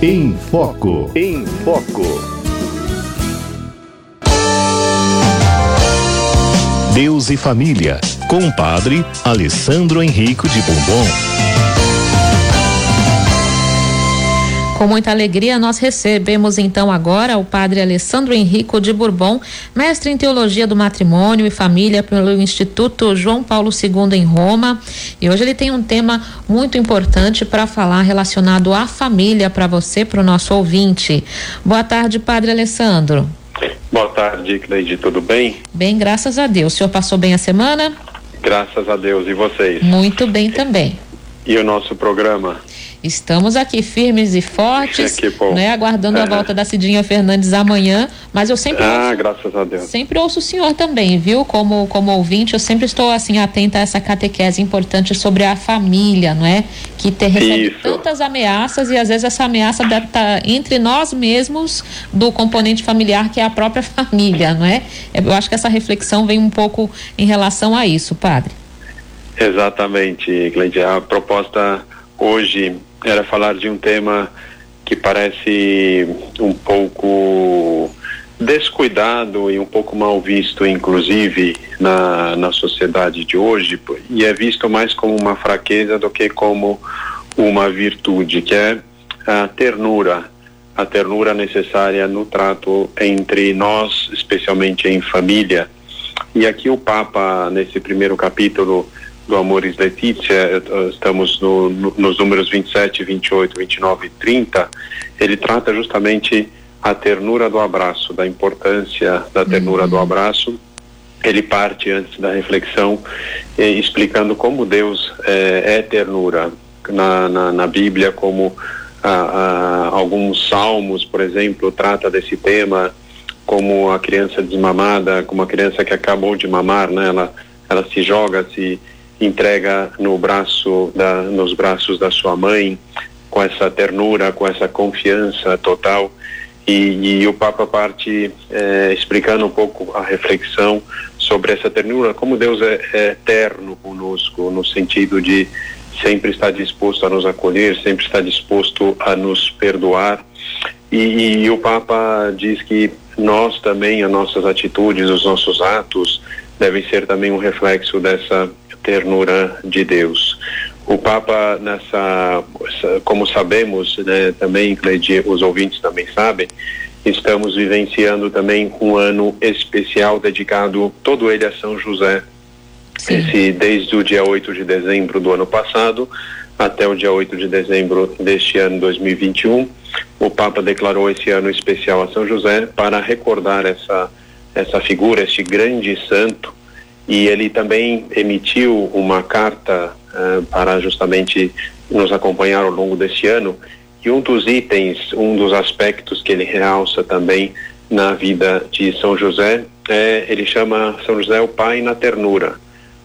Em Foco. Em Foco. Deus e Família, com o padre Alessandro Henrico de Bombom. Com muita alegria, nós recebemos então agora o padre Alessandro Henrico de Bourbon, mestre em teologia do matrimônio e família pelo Instituto João Paulo II em Roma. E hoje ele tem um tema muito importante para falar relacionado à família para você, para o nosso ouvinte. Boa tarde, padre Alessandro. Boa tarde, Cleide, tudo bem? Bem, graças a Deus. O senhor passou bem a semana? Graças a Deus. E vocês? Muito bem também. E o nosso programa? Estamos aqui firmes e fortes, que bom. né, aguardando é. a volta da Cidinha Fernandes amanhã, mas eu sempre Ah, ouço, graças a Deus. Sempre ouço o senhor também, viu? Como como ouvinte, eu sempre estou assim atenta a essa catequese importante sobre a família, não é? Que ter, recebe Isso. tantas ameaças e às vezes essa ameaça deve estar entre nós mesmos do componente familiar que é a própria família, não é? Eu acho que essa reflexão vem um pouco em relação a isso, padre. Exatamente, Cleide. A proposta hoje era falar de um tema que parece um pouco descuidado e um pouco mal visto, inclusive, na, na sociedade de hoje, e é visto mais como uma fraqueza do que como uma virtude, que é a ternura, a ternura necessária no trato entre nós, especialmente em família. E aqui o Papa, nesse primeiro capítulo, do Amores Letícia, estamos no, no, nos números 27, 28, 29 e 30, ele trata justamente a ternura do abraço, da importância da ternura uhum. do abraço. Ele parte antes da reflexão eh, explicando como Deus eh, é ternura na, na, na Bíblia, como ah, ah, alguns salmos, por exemplo, trata desse tema, como a criança desmamada, como a criança que acabou de mamar, né? Ela, ela se joga, se entrega no braço da, nos braços da sua mãe com essa ternura, com essa confiança total. E, e o Papa parte é, explicando um pouco a reflexão sobre essa ternura, como Deus é, é eterno conosco no sentido de sempre estar disposto a nos acolher, sempre estar disposto a nos perdoar. E, e o Papa diz que nós também, as nossas atitudes, os nossos atos devem ser também um reflexo dessa ternura de Deus. O Papa nessa, como sabemos, né, também Cleide, os ouvintes também sabem, estamos vivenciando também um ano especial dedicado todo ele a São José. Sim. Esse desde o dia 8 de dezembro do ano passado até o dia 8 de dezembro deste ano 2021, o Papa declarou esse ano especial a São José para recordar essa essa figura, este grande santo e ele também emitiu uma carta uh, para justamente nos acompanhar ao longo deste ano. E um dos itens, um dos aspectos que ele realça também na vida de São José, é, ele chama São José o pai na ternura.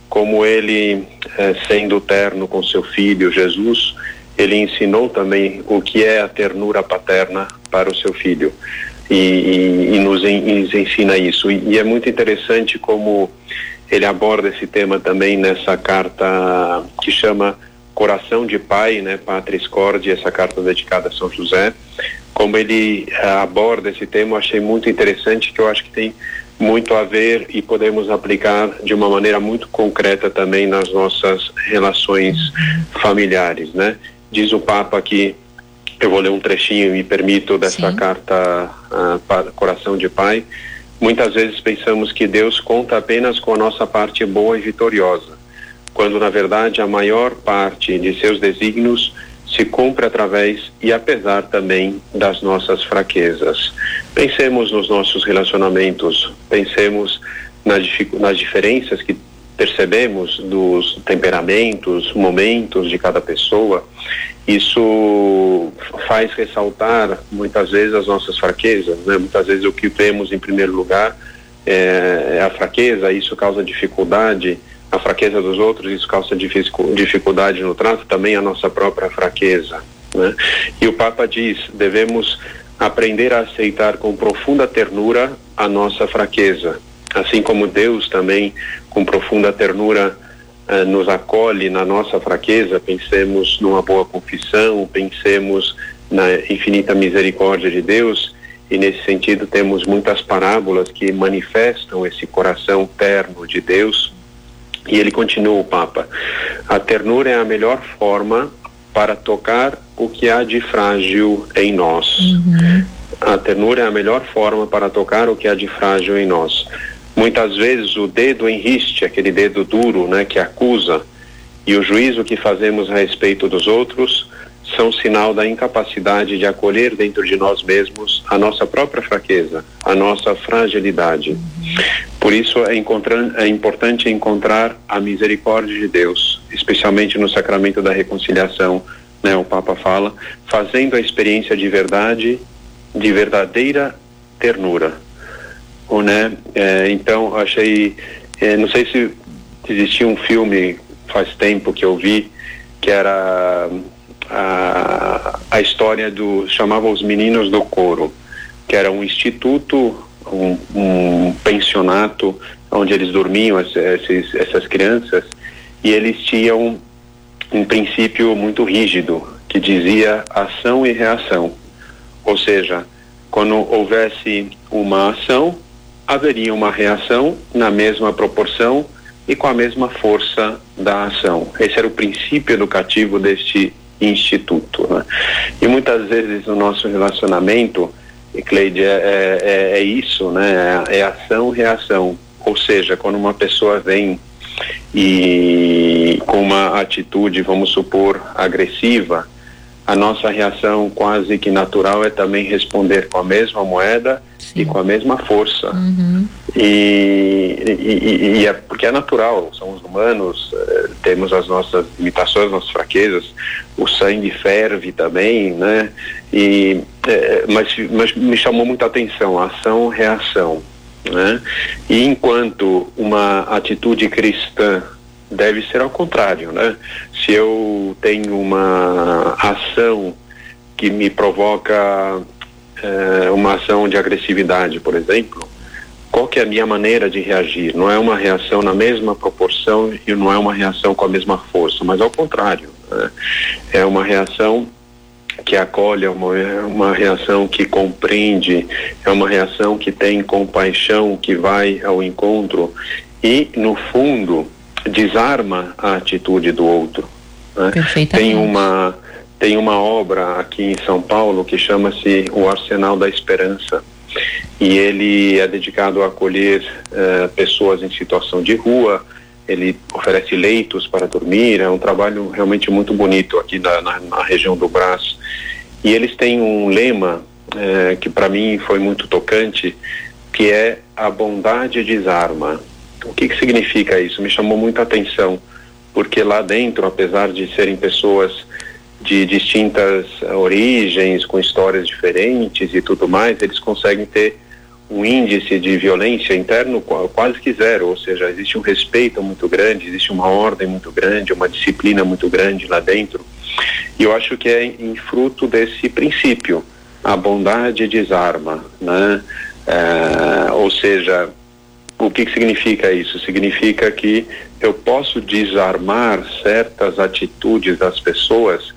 Como ele, eh, sendo terno com seu filho Jesus, ele ensinou também o que é a ternura paterna para o seu filho. E, e, e nos, en, nos, ensina isso. E, e é muito interessante como ele aborda esse tema também nessa carta que chama Coração de Pai, né, Patris Cordi, essa carta dedicada a São José. Como ele uh, aborda esse tema, eu achei muito interessante, que eu acho que tem muito a ver e podemos aplicar de uma maneira muito concreta também nas nossas relações familiares, né? Diz o Papa que eu vou ler um trechinho, me permito, dessa Sim. carta uh, Coração de Pai. Muitas vezes pensamos que Deus conta apenas com a nossa parte boa e vitoriosa, quando na verdade a maior parte de seus desígnios se cumpre através e apesar também das nossas fraquezas. Pensemos nos nossos relacionamentos, pensemos nas, nas diferenças que percebemos dos temperamentos, momentos de cada pessoa isso faz ressaltar muitas vezes as nossas fraquezas, né? Muitas vezes o que vemos em primeiro lugar é, é a fraqueza, isso causa dificuldade, a fraqueza dos outros, isso causa dificuldade no trato, também a nossa própria fraqueza, né? E o Papa diz, devemos aprender a aceitar com profunda ternura a nossa fraqueza, assim como Deus também com profunda ternura nos acolhe na nossa fraqueza, pensemos numa boa confissão, pensemos na infinita misericórdia de Deus e nesse sentido temos muitas parábolas que manifestam esse coração terno de Deus. E ele continua o Papa: a ternura é a melhor forma para tocar o que há de frágil em nós. Uhum. A ternura é a melhor forma para tocar o que há de frágil em nós. Muitas vezes o dedo enriste, aquele dedo duro, né, que acusa, e o juízo que fazemos a respeito dos outros são sinal da incapacidade de acolher dentro de nós mesmos a nossa própria fraqueza, a nossa fragilidade. Por isso é, é importante encontrar a misericórdia de Deus, especialmente no sacramento da reconciliação, né? O Papa fala, fazendo a experiência de verdade, de verdadeira ternura. Ou, né? É, então achei, é, não sei se existia um filme faz tempo que eu vi que era a, a história do chamava os meninos do coro, que era um instituto, um, um pensionato onde eles dormiam esses, essas crianças e eles tinham um princípio muito rígido que dizia ação e reação, ou seja, quando houvesse uma ação haveria uma reação na mesma proporção e com a mesma força da ação. Esse era o princípio educativo deste instituto. Né? E muitas vezes no nosso relacionamento, Cleide, é, é, é, é isso, né? É, é ação-reação. Ou seja, quando uma pessoa vem e com uma atitude, vamos supor, agressiva, a nossa reação quase que natural é também responder com a mesma moeda Sim. e com a mesma força. Uhum. E, e, e, é porque é natural, somos humanos, eh, temos as nossas limitações, nossas fraquezas, o sangue ferve também, né? E, eh, mas, mas me chamou muita atenção a ação-reação. Né? E enquanto uma atitude cristã deve ser ao contrário, né? Se eu tenho uma ação que me provoca eh, uma ação de agressividade, por exemplo, qual que é a minha maneira de reagir? Não é uma reação na mesma proporção e não é uma reação com a mesma força, mas ao contrário. Né? É uma reação que acolhe, é uma, é uma reação que compreende, é uma reação que tem compaixão, que vai ao encontro e, no fundo, desarma a atitude do outro. Né? Tem uma tem uma obra aqui em São Paulo que chama-se O Arsenal da Esperança e ele é dedicado a acolher uh, pessoas em situação de rua. Ele oferece leitos para dormir. É um trabalho realmente muito bonito aqui na, na, na região do Brás. E eles têm um lema uh, que para mim foi muito tocante, que é a bondade desarma. O que, que significa isso? Me chamou muita atenção, porque lá dentro, apesar de serem pessoas de distintas origens, com histórias diferentes e tudo mais, eles conseguem ter um índice de violência interno quase que zero, ou seja, existe um respeito muito grande, existe uma ordem muito grande, uma disciplina muito grande lá dentro. E eu acho que é em fruto desse princípio, a bondade desarma, né? É, ou seja, o que, que significa isso? Significa que eu posso desarmar certas atitudes das pessoas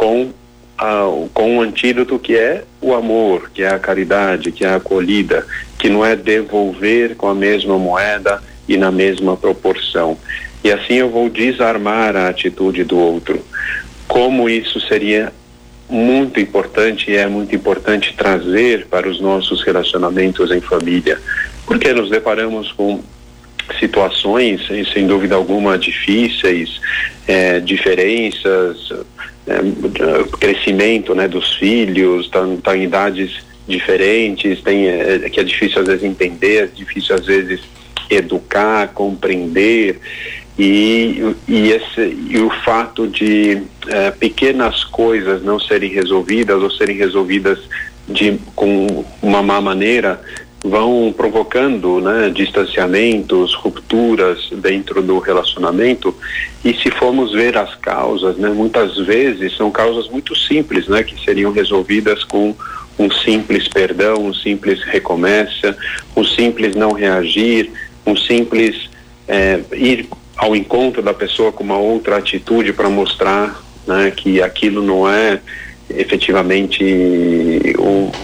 com, a, com um antídoto que é o amor, que é a caridade, que é a acolhida, que não é devolver com a mesma moeda e na mesma proporção. E assim eu vou desarmar a atitude do outro. Como isso seria muito importante e é muito importante trazer para os nossos relacionamentos em família, porque nos deparamos com situações, sem dúvida alguma, difíceis, é, diferenças, é, crescimento né, dos filhos, estão tá, tá em idades diferentes, tem, é, que é difícil às vezes entender, é difícil às vezes educar, compreender. E, e, esse, e o fato de é, pequenas coisas não serem resolvidas ou serem resolvidas de, com uma má maneira vão provocando né, distanciamentos, rupturas dentro do relacionamento. E se formos ver as causas, né, muitas vezes são causas muito simples, né, que seriam resolvidas com um simples perdão, um simples recomeça, um simples não reagir, um simples é, ir ao encontro da pessoa com uma outra atitude para mostrar né, que aquilo não é efetivamente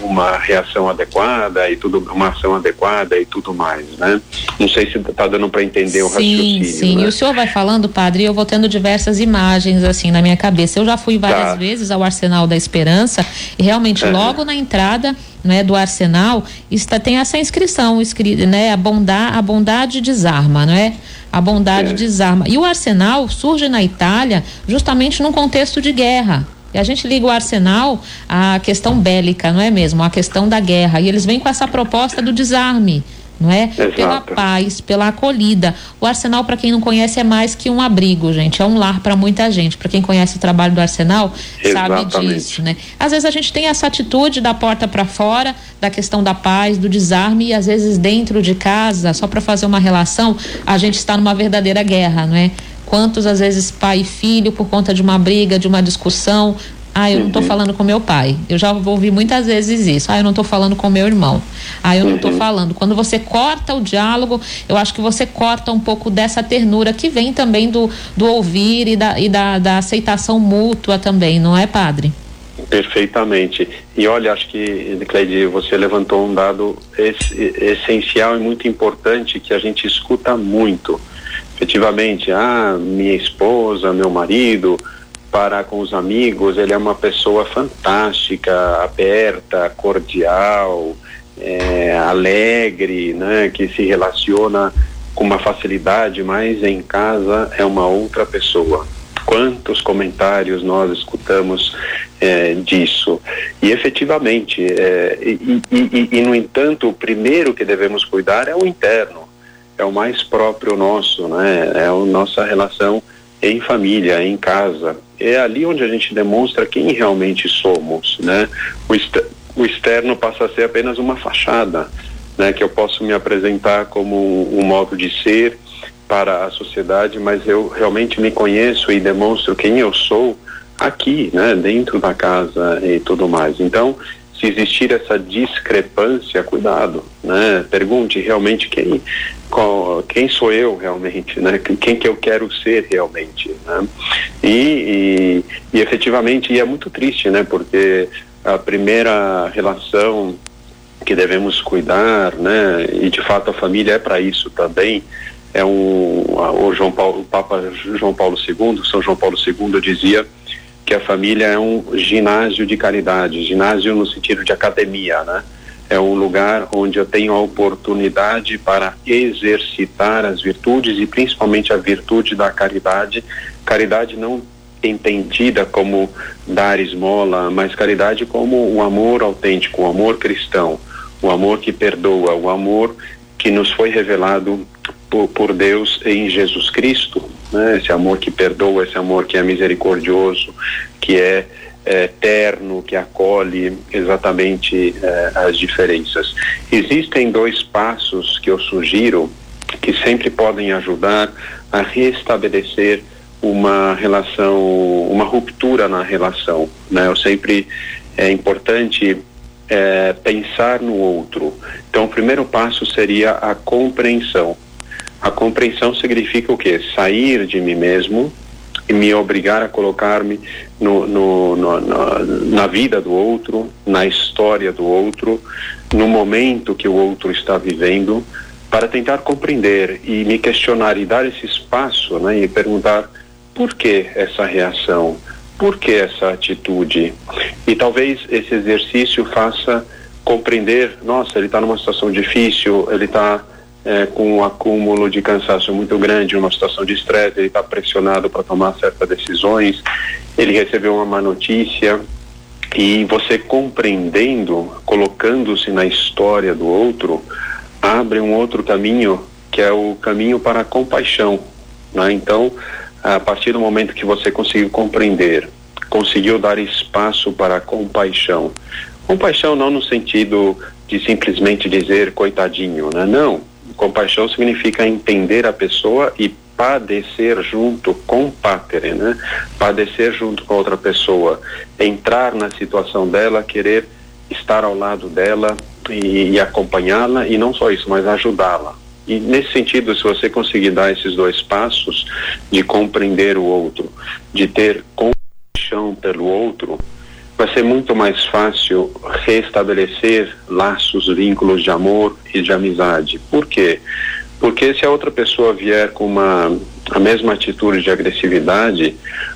uma reação adequada e tudo uma ação adequada e tudo mais, né? Não sei se está dando para entender o raciocínio. Sim, sim. Né? E o senhor vai falando, padre, e eu vou tendo diversas imagens assim na minha cabeça. Eu já fui várias tá. vezes ao Arsenal da Esperança e realmente é. logo na entrada né, do Arsenal está tem essa inscrição escrita, né? A bondade, a bondade desarma, não é? A bondade é. desarma. E o Arsenal surge na Itália justamente num contexto de guerra. E a gente liga o arsenal à questão bélica, não é mesmo? A questão da guerra. E eles vêm com essa proposta do desarme não é? Exato. Pela paz, pela acolhida. O Arsenal, para quem não conhece, é mais que um abrigo, gente. É um lar para muita gente. Para quem conhece o trabalho do Arsenal, Exatamente. sabe disso, né? Às vezes a gente tem essa atitude da porta para fora, da questão da paz, do desarme, e às vezes dentro de casa, só para fazer uma relação, a gente está numa verdadeira guerra, não é? Quantos, às vezes, pai e filho, por conta de uma briga, de uma discussão, ah, eu uhum. não estou falando com meu pai. Eu já ouvi muitas vezes isso. Ah, eu não estou falando com meu irmão. Ah, eu não estou uhum. falando. Quando você corta o diálogo, eu acho que você corta um pouco dessa ternura que vem também do, do ouvir e, da, e da, da aceitação mútua também, não é, padre? Perfeitamente. E olha, acho que, Cleide, você levantou um dado essencial e muito importante que a gente escuta muito efetivamente, ah, minha esposa, meu marido, para com os amigos, ele é uma pessoa fantástica, aberta, cordial, é, alegre, né, que se relaciona com uma facilidade, mas em casa é uma outra pessoa. Quantos comentários nós escutamos é, disso? E efetivamente, é, e, e, e, e no entanto, o primeiro que devemos cuidar é o interno é o mais próprio nosso, né? É a nossa relação em família, em casa. É ali onde a gente demonstra quem realmente somos, né? O, o externo passa a ser apenas uma fachada, né? Que eu posso me apresentar como um modo de ser para a sociedade, mas eu realmente me conheço e demonstro quem eu sou aqui, né? Dentro da casa e tudo mais. Então, se existir essa discrepância, cuidado, né? Pergunte realmente quem, qual, quem sou eu realmente, né? Quem que eu quero ser realmente, né? E, e, e efetivamente, e é muito triste, né? Porque a primeira relação que devemos cuidar, né? E de fato a família é para isso também. É um, o João Paulo, o Papa João Paulo II, São João Paulo II dizia que a família é um ginásio de caridade, ginásio no sentido de academia, né? É um lugar onde eu tenho a oportunidade para exercitar as virtudes e principalmente a virtude da caridade. Caridade não entendida como dar esmola, mas caridade como o amor autêntico, o amor cristão, o amor que perdoa, o amor que nos foi revelado por, por Deus em Jesus Cristo, né? esse amor que perdoa, esse amor que é misericordioso, que é, é eterno, que acolhe exatamente é, as diferenças. Existem dois passos que eu sugiro que sempre podem ajudar a restabelecer uma relação, uma ruptura na relação. Né? Eu sempre é importante é, pensar no outro. Então, o primeiro passo seria a compreensão. A compreensão significa o quê? Sair de mim mesmo me obrigar a colocar-me no, no, no, na, na vida do outro, na história do outro, no momento que o outro está vivendo, para tentar compreender e me questionar e dar esse espaço né, e perguntar por que essa reação, por que essa atitude. E talvez esse exercício faça compreender, nossa, ele está numa situação difícil, ele está é, com um acúmulo de cansaço muito grande, uma situação de estresse, ele está pressionado para tomar certas decisões, ele recebeu uma má notícia e você compreendendo, colocando-se na história do outro, abre um outro caminho que é o caminho para a compaixão. Né? Então, a partir do momento que você conseguiu compreender, conseguiu dar espaço para a compaixão, compaixão não no sentido de simplesmente dizer coitadinho, né? Não, compaixão significa entender a pessoa e padecer junto com pátere, né? Padecer junto com outra pessoa, entrar na situação dela, querer estar ao lado dela e, e acompanhá-la e não só isso, mas ajudá-la. E nesse sentido, se você conseguir dar esses dois passos de compreender o outro, de ter compaixão pelo outro, vai ser muito mais fácil restabelecer laços, vínculos de amor e de amizade. Por quê? Porque se a outra pessoa vier com uma a mesma atitude de agressividade,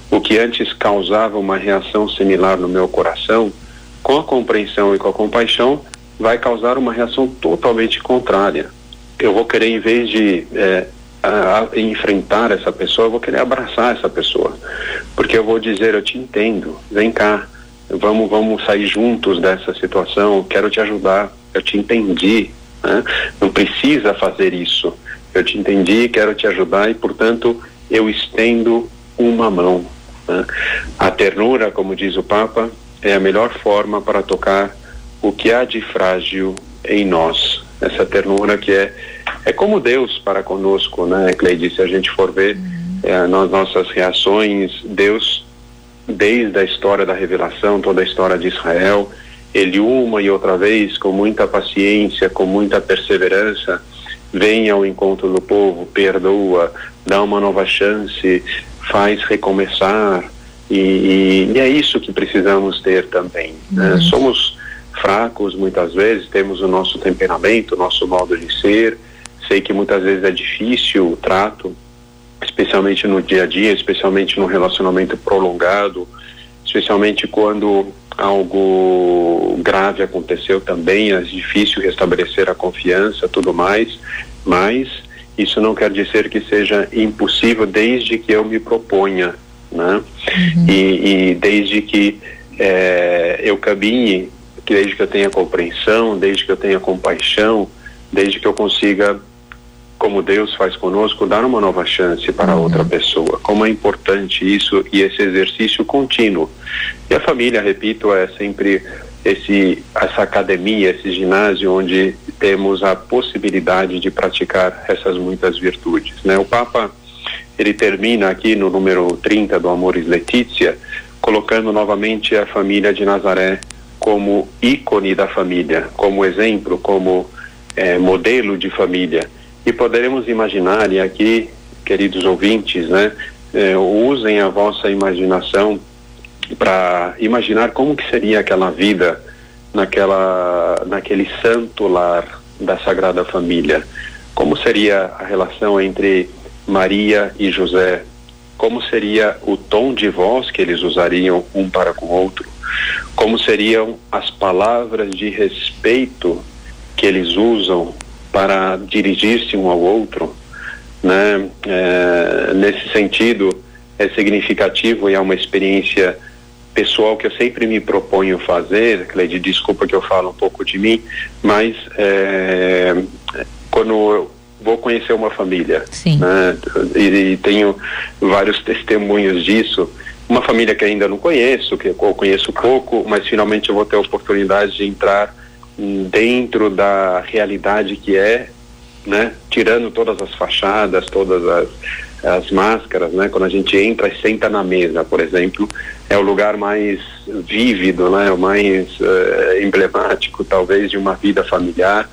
o que antes causava uma reação similar no meu coração, com a compreensão e com a compaixão, vai causar uma reação totalmente contrária. Eu vou querer, em vez de é, a, a enfrentar essa pessoa, eu vou querer abraçar essa pessoa, porque eu vou dizer, eu te entendo, vem cá, vamos, vamos sair juntos dessa situação, quero te ajudar, eu te entendi, né? não precisa fazer isso, eu te entendi, quero te ajudar e, portanto, eu estendo uma mão. Né? A ternura, como diz o Papa, é a melhor forma para tocar o que há de frágil em nós. Essa ternura que é é como Deus para conosco, né, Cleide? Se a gente for ver uhum. é, nas nossas reações, Deus, desde a história da revelação, toda a história de Israel, ele uma e outra vez, com muita paciência, com muita perseverança, vem ao encontro do povo, perdoa, dá uma nova chance, faz recomeçar. E, e, e é isso que precisamos ter também. Né? Uhum. Somos fracos muitas vezes, temos o nosso temperamento, o nosso modo de ser, sei que muitas vezes é difícil o trato, especialmente no dia a dia, especialmente no relacionamento prolongado, especialmente quando algo grave aconteceu também, é difícil restabelecer a confiança, tudo mais, mas isso não quer dizer que seja impossível desde que eu me proponha, né? Uhum. E, e, desde que é, eu caminhe, desde que eu tenha compreensão, desde que eu tenha compaixão, desde que eu consiga como Deus faz conosco, dar uma nova chance para uhum. outra pessoa. Como é importante isso e esse exercício contínuo. E a família, repito, é sempre esse essa academia, esse ginásio onde temos a possibilidade de praticar essas muitas virtudes, né? O Papa ele termina aqui no número 30 do Amores Letícia, colocando novamente a família de Nazaré como ícone da família, como exemplo, como é, modelo de família e poderemos imaginar, e aqui, queridos ouvintes, né, eh, usem a vossa imaginação para imaginar como que seria aquela vida naquela, naquele santo lar da Sagrada Família. Como seria a relação entre Maria e José? Como seria o tom de voz que eles usariam um para com o outro? Como seriam as palavras de respeito que eles usam para dirigir-se um ao outro, né? É, nesse sentido, é significativo e é uma experiência pessoal que eu sempre me proponho fazer, Cleide, desculpa que eu falo um pouco de mim, mas é, quando eu vou conhecer uma família, né, e, e, tenho vários testemunhos disso, uma família que ainda não conheço, que eu conheço pouco, mas finalmente eu vou ter a oportunidade de entrar dentro da realidade que é, né? Tirando todas as fachadas, todas as, as máscaras, né? Quando a gente entra e senta na mesa, por exemplo, é o lugar mais vívido, né? O mais uh, emblemático, talvez, de uma vida familiar.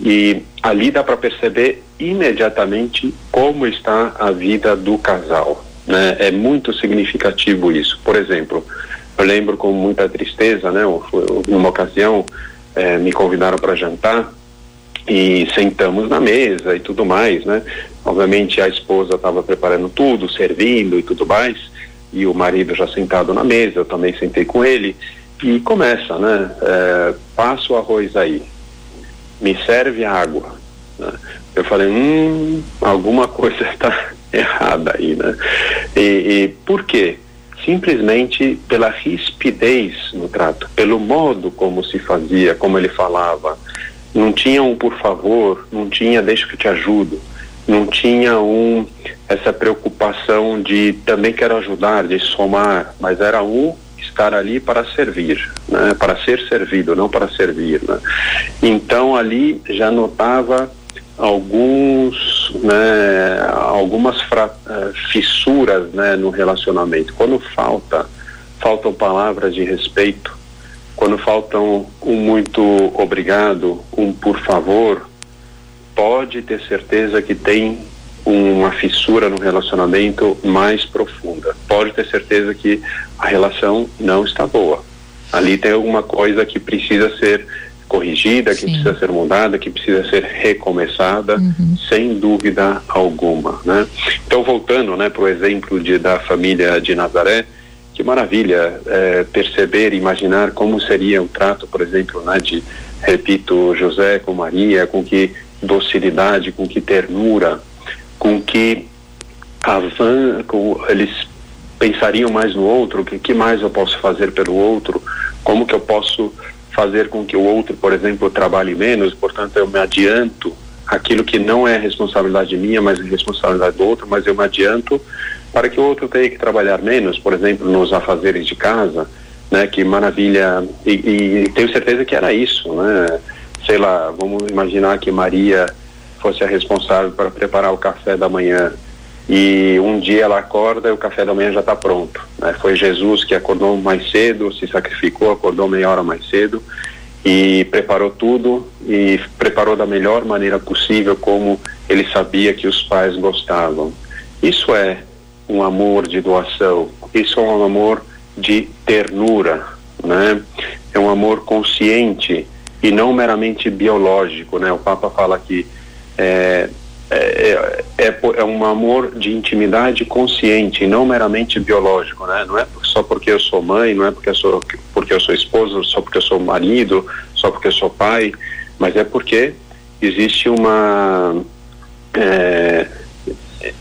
E ali dá para perceber imediatamente como está a vida do casal, né? É muito significativo isso. Por exemplo, eu lembro com muita tristeza, né? Numa ocasião, é, me convidaram para jantar e sentamos na mesa e tudo mais, né? Obviamente a esposa estava preparando tudo, servindo e tudo mais, e o marido já sentado na mesa, eu também sentei com ele e começa, né? É, passa o arroz aí, me serve água. Né? Eu falei, hum, alguma coisa está errada aí, né? E, e por quê? Simplesmente pela rispidez no trato, pelo modo como se fazia, como ele falava. Não tinha um por favor, não tinha deixa que te ajudo, não tinha um essa preocupação de também quero ajudar, de somar, mas era um estar ali para servir, né? para ser servido, não para servir. Né? Então ali já notava alguns, né, algumas eh, fissuras né, no relacionamento. Quando falta, faltam palavras de respeito, quando faltam um muito obrigado, um por favor, pode ter certeza que tem uma fissura no relacionamento mais profunda. Pode ter certeza que a relação não está boa. Ali tem alguma coisa que precisa ser corrigida, que Sim. precisa ser mudada, que precisa ser recomeçada, uhum. sem dúvida alguma, né? Então voltando, né, para o exemplo de, da família de Nazaré, que maravilha é, perceber, imaginar como seria o trato, por exemplo, né, de, repito, José com Maria, com que docilidade, com que ternura, com que avan, com, eles pensariam mais no outro, o que, que mais eu posso fazer pelo outro, como que eu posso fazer com que o outro, por exemplo, trabalhe menos, portanto eu me adianto aquilo que não é responsabilidade minha, mas é responsabilidade do outro, mas eu me adianto para que o outro tenha que trabalhar menos, por exemplo, nos afazeres de casa, né? Que maravilha, e, e tenho certeza que era isso, né? Sei lá, vamos imaginar que Maria fosse a responsável para preparar o café da manhã e um dia ela acorda e o café da manhã já está pronto. Né? Foi Jesus que acordou mais cedo, se sacrificou, acordou meia hora mais cedo e preparou tudo e preparou da melhor maneira possível como ele sabia que os pais gostavam. Isso é um amor de doação, isso é um amor de ternura, né? É um amor consciente e não meramente biológico, né? O Papa fala que é, é, é, é, é um amor de intimidade consciente, não meramente biológico, né? Não é só porque eu sou mãe, não é porque eu sou, porque eu sou esposa, só porque eu sou marido, só porque eu sou pai, mas é porque existe uma é,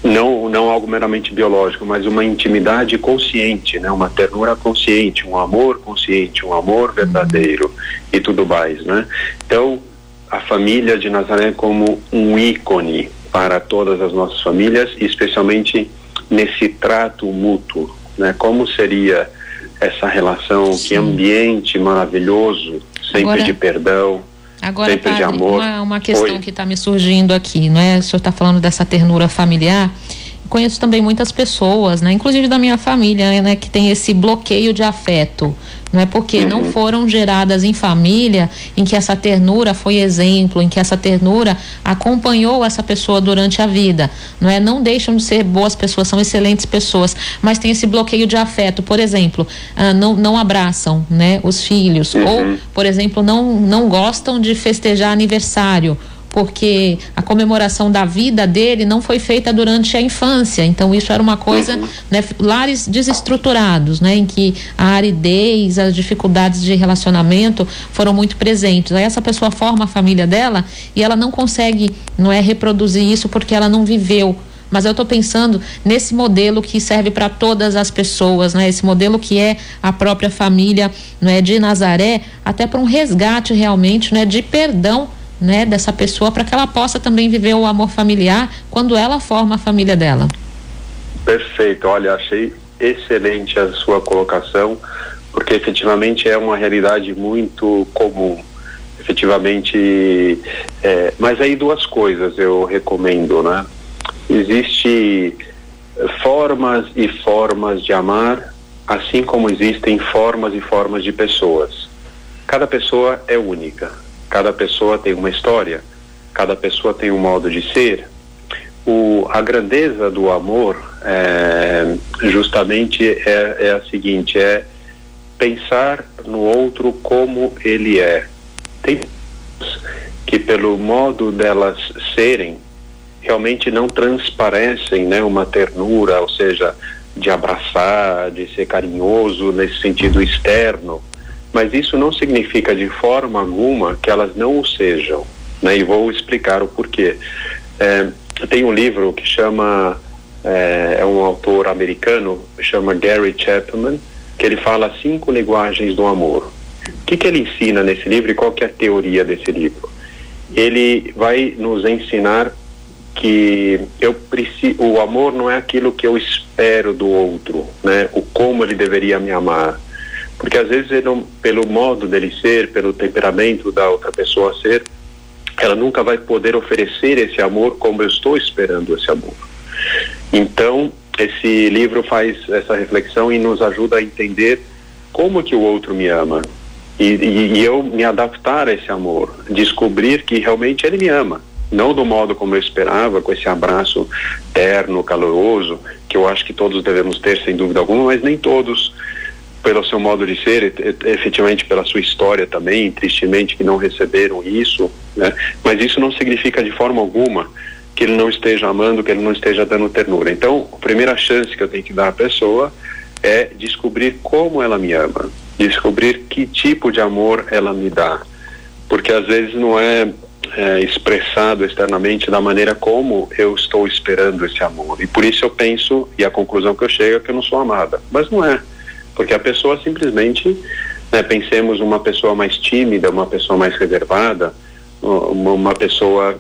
não não algo meramente biológico, mas uma intimidade consciente, né? Uma ternura consciente, um amor consciente, um amor verdadeiro e tudo mais, né? Então a família de Nazaré como um ícone para todas as nossas famílias, especialmente nesse trato mútuo, né? Como seria essa relação, Sim. que ambiente maravilhoso, sempre Agora... de perdão, Agora, sempre padre, de amor. Uma, uma questão Oi. que está me surgindo aqui, não é? O senhor está falando dessa ternura familiar conheço também muitas pessoas, né, inclusive da minha família, né, que tem esse bloqueio de afeto. Não é porque uhum. não foram geradas em família em que essa ternura foi exemplo, em que essa ternura acompanhou essa pessoa durante a vida. Não é? Não deixam de ser boas pessoas, são excelentes pessoas, mas tem esse bloqueio de afeto. Por exemplo, ah, não, não abraçam, né, os filhos, uhum. ou, por exemplo, não não gostam de festejar aniversário porque a comemoração da vida dele não foi feita durante a infância. Então isso era uma coisa, uhum. né, lares desestruturados, né, em que a aridez, as dificuldades de relacionamento foram muito presentes. Aí essa pessoa forma a família dela e ela não consegue, não é reproduzir isso porque ela não viveu mas eu estou pensando nesse modelo que serve para todas as pessoas, né? Esse modelo que é a própria família, não é de Nazaré, até para um resgate realmente, né, de perdão né, dessa pessoa para que ela possa também viver o amor familiar quando ela forma a família dela. Perfeito, olha, achei excelente a sua colocação, porque efetivamente é uma realidade muito comum. Efetivamente, é, mas aí duas coisas eu recomendo, né? Existe formas e formas de amar, assim como existem formas e formas de pessoas. Cada pessoa é única Cada pessoa tem uma história, cada pessoa tem um modo de ser. O, a grandeza do amor é, justamente é, é a seguinte, é pensar no outro como ele é. Tem que pelo modo delas serem realmente não transparecem, né, uma ternura, ou seja, de abraçar, de ser carinhoso nesse sentido externo, mas isso não significa de forma alguma que elas não o sejam, né? E vou explicar o porquê. É, tem um livro que chama é, é, um autor americano chama Gary Chapman que ele fala cinco linguagens do amor. O que, que ele ensina nesse livro e qual que é a teoria desse livro? Ele vai nos ensinar que eu preciso, o amor não é aquilo que eu espero do outro, né? O como ele deveria me amar porque às vezes, ele pelo modo dele ser, pelo temperamento da outra pessoa ser, ela nunca vai poder oferecer esse amor como eu estou esperando esse amor. Então, esse livro faz essa reflexão e nos ajuda a entender como que o outro me ama. E, e, e eu me adaptar a esse amor, descobrir que realmente ele me ama não do modo como eu esperava, com esse abraço terno, caloroso, que eu acho que todos devemos ter, sem dúvida alguma, mas nem todos pelo seu modo de ser, efetivamente pela sua história também, tristemente que não receberam isso, né? Mas isso não significa de forma alguma que ele não esteja amando, que ele não esteja dando ternura. Então, a primeira chance que eu tenho que dar à pessoa é descobrir como ela me ama, descobrir que tipo de amor ela me dá, porque às vezes não é, é expressado externamente da maneira como eu estou esperando esse amor. E por isso eu penso, e a conclusão que eu chego é que eu não sou amada. Mas não é. Porque a pessoa simplesmente, né, pensemos uma pessoa mais tímida, uma pessoa mais reservada, uma, uma pessoa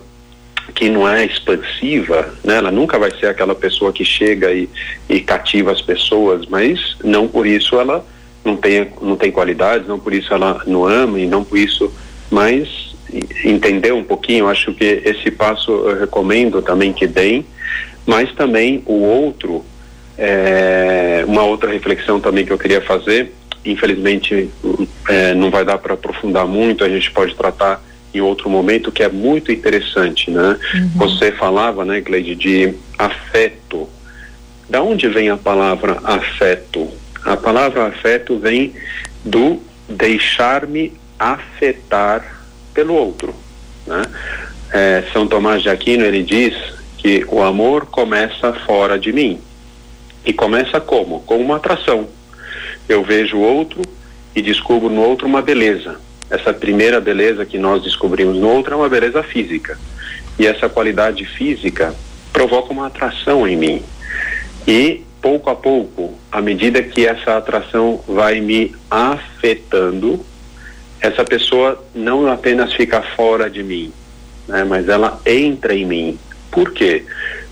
que não é expansiva, né? Ela nunca vai ser aquela pessoa que chega e, e cativa as pessoas, mas não por isso ela não tem não tem qualidades, não por isso ela não ama e não por isso, mas entender um pouquinho, acho que esse passo eu recomendo também que deem, mas também o outro é, uma outra reflexão também que eu queria fazer, infelizmente é, não vai dar para aprofundar muito, a gente pode tratar em outro momento, que é muito interessante, né? Uhum. Você falava, né, Gleide, de afeto. Da onde vem a palavra afeto? A palavra afeto vem do deixar-me afetar pelo outro, né? É, São Tomás de Aquino, ele diz que o amor começa fora de mim. E começa como? Com uma atração. Eu vejo o outro e descubro no outro uma beleza. Essa primeira beleza que nós descobrimos no outro é uma beleza física. E essa qualidade física provoca uma atração em mim. E pouco a pouco, à medida que essa atração vai me afetando, essa pessoa não apenas fica fora de mim, né, mas ela entra em mim. Por quê?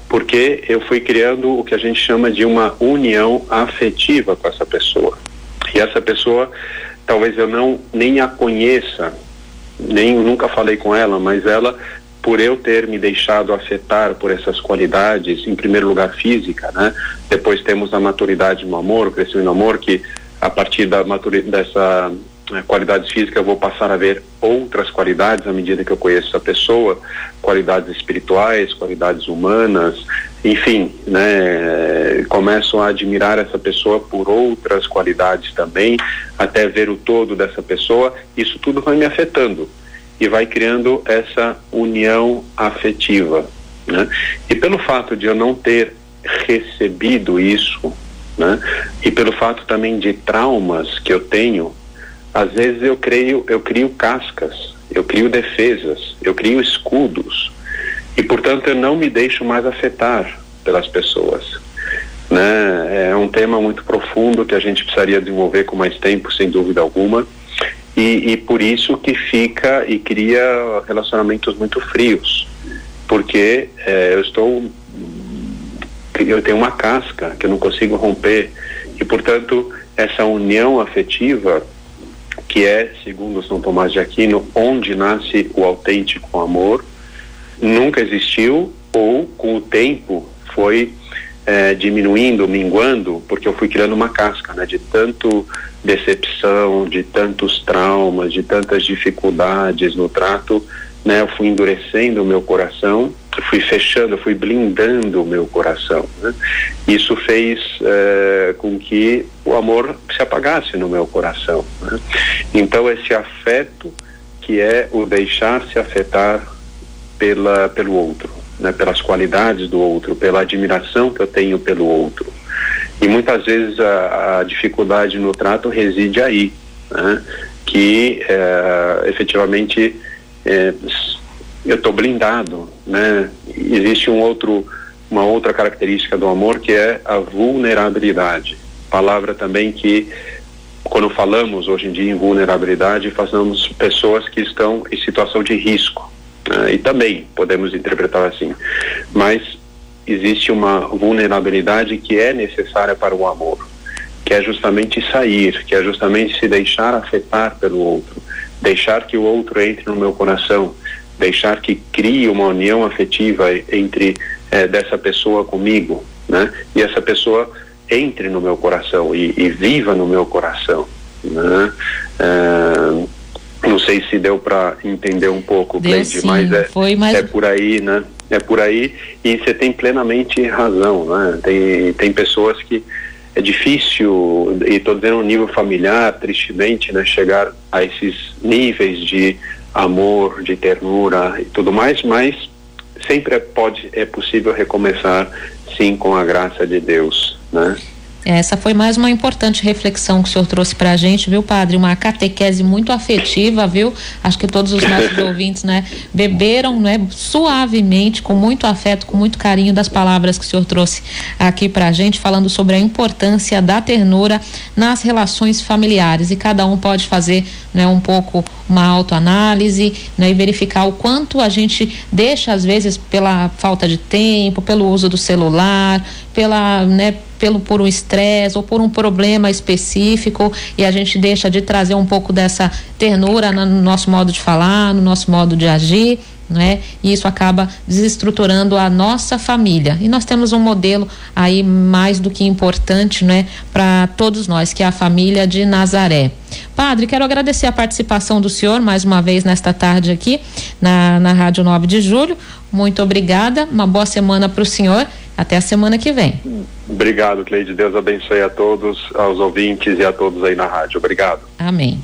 Porque eu fui criando o que a gente chama de uma união afetiva com essa pessoa. E essa pessoa, talvez eu não nem a conheça, nem nunca falei com ela, mas ela, por eu ter me deixado afetar por essas qualidades, em primeiro lugar física, né? Depois temos a maturidade no amor, o crescimento no amor, que a partir da maturidade dessa qualidades físicas, eu vou passar a ver outras qualidades à medida que eu conheço a pessoa, qualidades espirituais, qualidades humanas, enfim, né, começo a admirar essa pessoa por outras qualidades também, até ver o todo dessa pessoa, isso tudo vai me afetando e vai criando essa união afetiva, né? E pelo fato de eu não ter recebido isso, né? E pelo fato também de traumas que eu tenho, às vezes eu creio, eu crio cascas, eu crio defesas, eu crio escudos e portanto eu não me deixo mais afetar pelas pessoas. Né? É um tema muito profundo que a gente precisaria desenvolver com mais tempo, sem dúvida alguma. E, e por isso que fica e cria relacionamentos muito frios, porque é, eu estou eu tenho uma casca que eu não consigo romper e portanto essa união afetiva que é, segundo São Tomás de Aquino, onde nasce o autêntico amor, nunca existiu ou com o tempo foi é, diminuindo, minguando, porque eu fui criando uma casca, né, de tanto decepção, de tantos traumas, de tantas dificuldades no trato, né, eu fui endurecendo o meu coração fui fechando, fui blindando o meu coração. Né? Isso fez é, com que o amor se apagasse no meu coração. Né? Então esse afeto que é o deixar-se afetar pela, pelo outro, né? pelas qualidades do outro, pela admiração que eu tenho pelo outro. E muitas vezes a, a dificuldade no trato reside aí, né? que é, efetivamente é, eu estou blindado, né? Existe um outro, uma outra característica do amor que é a vulnerabilidade. Palavra também que quando falamos hoje em dia em vulnerabilidade, fazemos pessoas que estão em situação de risco. Né? E também podemos interpretar assim. Mas existe uma vulnerabilidade que é necessária para o amor, que é justamente sair, que é justamente se deixar afetar pelo outro, deixar que o outro entre no meu coração, deixar que crie uma união afetiva entre eh, dessa pessoa comigo, né? E essa pessoa entre no meu coração e, e viva no meu coração, né? Eh, não sei se deu para entender um pouco, Cleide, mas é, Foi, mas é por aí, né? É por aí e você tem plenamente razão, né? Tem, tem pessoas que é difícil, e estou dizendo no nível familiar, tristemente, né, chegar a esses níveis de amor, de ternura e tudo mais, mas sempre pode, é possível recomeçar, sim, com a graça de Deus, né? Essa foi mais uma importante reflexão que o senhor trouxe para a gente, viu, padre? Uma catequese muito afetiva, viu? Acho que todos os nossos ouvintes, né, beberam, né, suavemente, com muito afeto, com muito carinho das palavras que o senhor trouxe aqui para a gente, falando sobre a importância da ternura nas relações familiares. E cada um pode fazer, né, um pouco uma autoanálise, né, e verificar o quanto a gente deixa, às vezes, pela falta de tempo, pelo uso do celular, pela, né, pelo por um estresse ou por um problema específico e a gente deixa de trazer um pouco dessa ternura no nosso modo de falar, no nosso modo de agir, né? E isso acaba desestruturando a nossa família. E nós temos um modelo aí mais do que importante, né, para todos nós, que é a família de Nazaré. Padre, quero agradecer a participação do senhor mais uma vez nesta tarde aqui na, na Rádio 9 de Julho. Muito obrigada, uma boa semana para o senhor até a semana que vem. Obrigado, Cleide. Deus abençoe a todos, aos ouvintes e a todos aí na rádio. Obrigado. Amém.